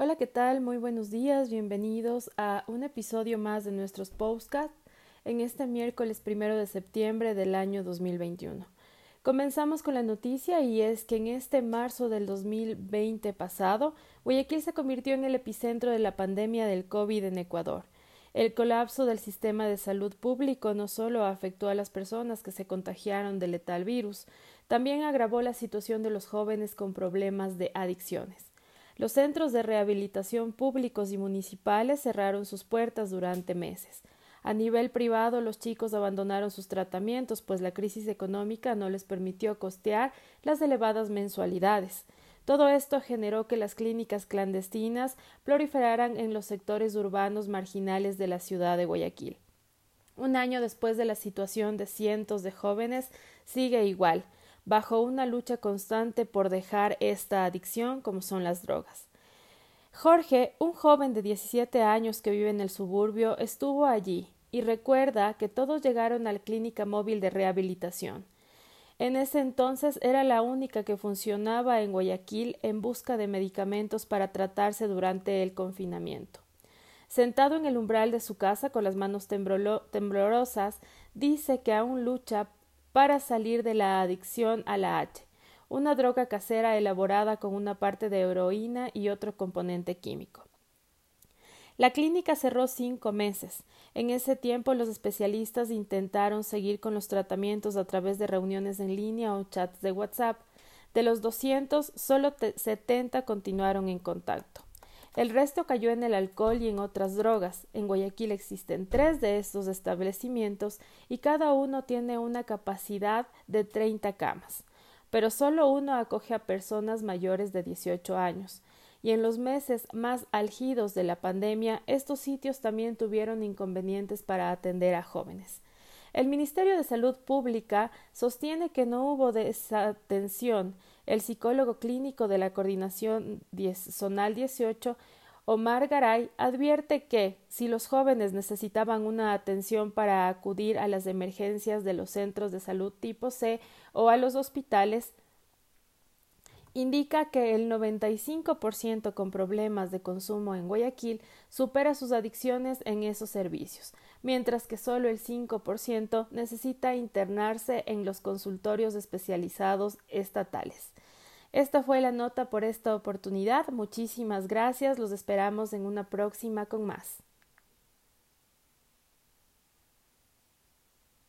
Hola, ¿qué tal? Muy buenos días, bienvenidos a un episodio más de nuestros podcasts en este miércoles primero de septiembre del año 2021. Comenzamos con la noticia y es que en este marzo del 2020 pasado, Guayaquil se convirtió en el epicentro de la pandemia del COVID en Ecuador. El colapso del sistema de salud público no solo afectó a las personas que se contagiaron del letal virus, también agravó la situación de los jóvenes con problemas de adicciones. Los centros de rehabilitación públicos y municipales cerraron sus puertas durante meses. A nivel privado, los chicos abandonaron sus tratamientos, pues la crisis económica no les permitió costear las elevadas mensualidades. Todo esto generó que las clínicas clandestinas proliferaran en los sectores urbanos marginales de la ciudad de Guayaquil. Un año después de la situación de cientos de jóvenes sigue igual bajo una lucha constante por dejar esta adicción como son las drogas. Jorge, un joven de 17 años que vive en el suburbio, estuvo allí y recuerda que todos llegaron a la clínica móvil de rehabilitación. En ese entonces era la única que funcionaba en Guayaquil en busca de medicamentos para tratarse durante el confinamiento. Sentado en el umbral de su casa con las manos temblorosas, dice que aún lucha para salir de la adicción a la H, una droga casera elaborada con una parte de heroína y otro componente químico. La clínica cerró cinco meses. En ese tiempo los especialistas intentaron seguir con los tratamientos a través de reuniones en línea o chats de WhatsApp. De los 200, solo 70 continuaron en contacto. El resto cayó en el alcohol y en otras drogas. En Guayaquil existen tres de estos establecimientos y cada uno tiene una capacidad de 30 camas. Pero solo uno acoge a personas mayores de 18 años. Y en los meses más algidos de la pandemia, estos sitios también tuvieron inconvenientes para atender a jóvenes. El Ministerio de Salud Pública sostiene que no hubo desatención. El psicólogo clínico de la Coordinación Zonal 18, Omar Garay, advierte que, si los jóvenes necesitaban una atención para acudir a las emergencias de los centros de salud tipo C o a los hospitales, indica que el 95% con problemas de consumo en Guayaquil supera sus adicciones en esos servicios, mientras que solo el 5% necesita internarse en los consultorios especializados estatales. Esta fue la nota por esta oportunidad. Muchísimas gracias. Los esperamos en una próxima con más.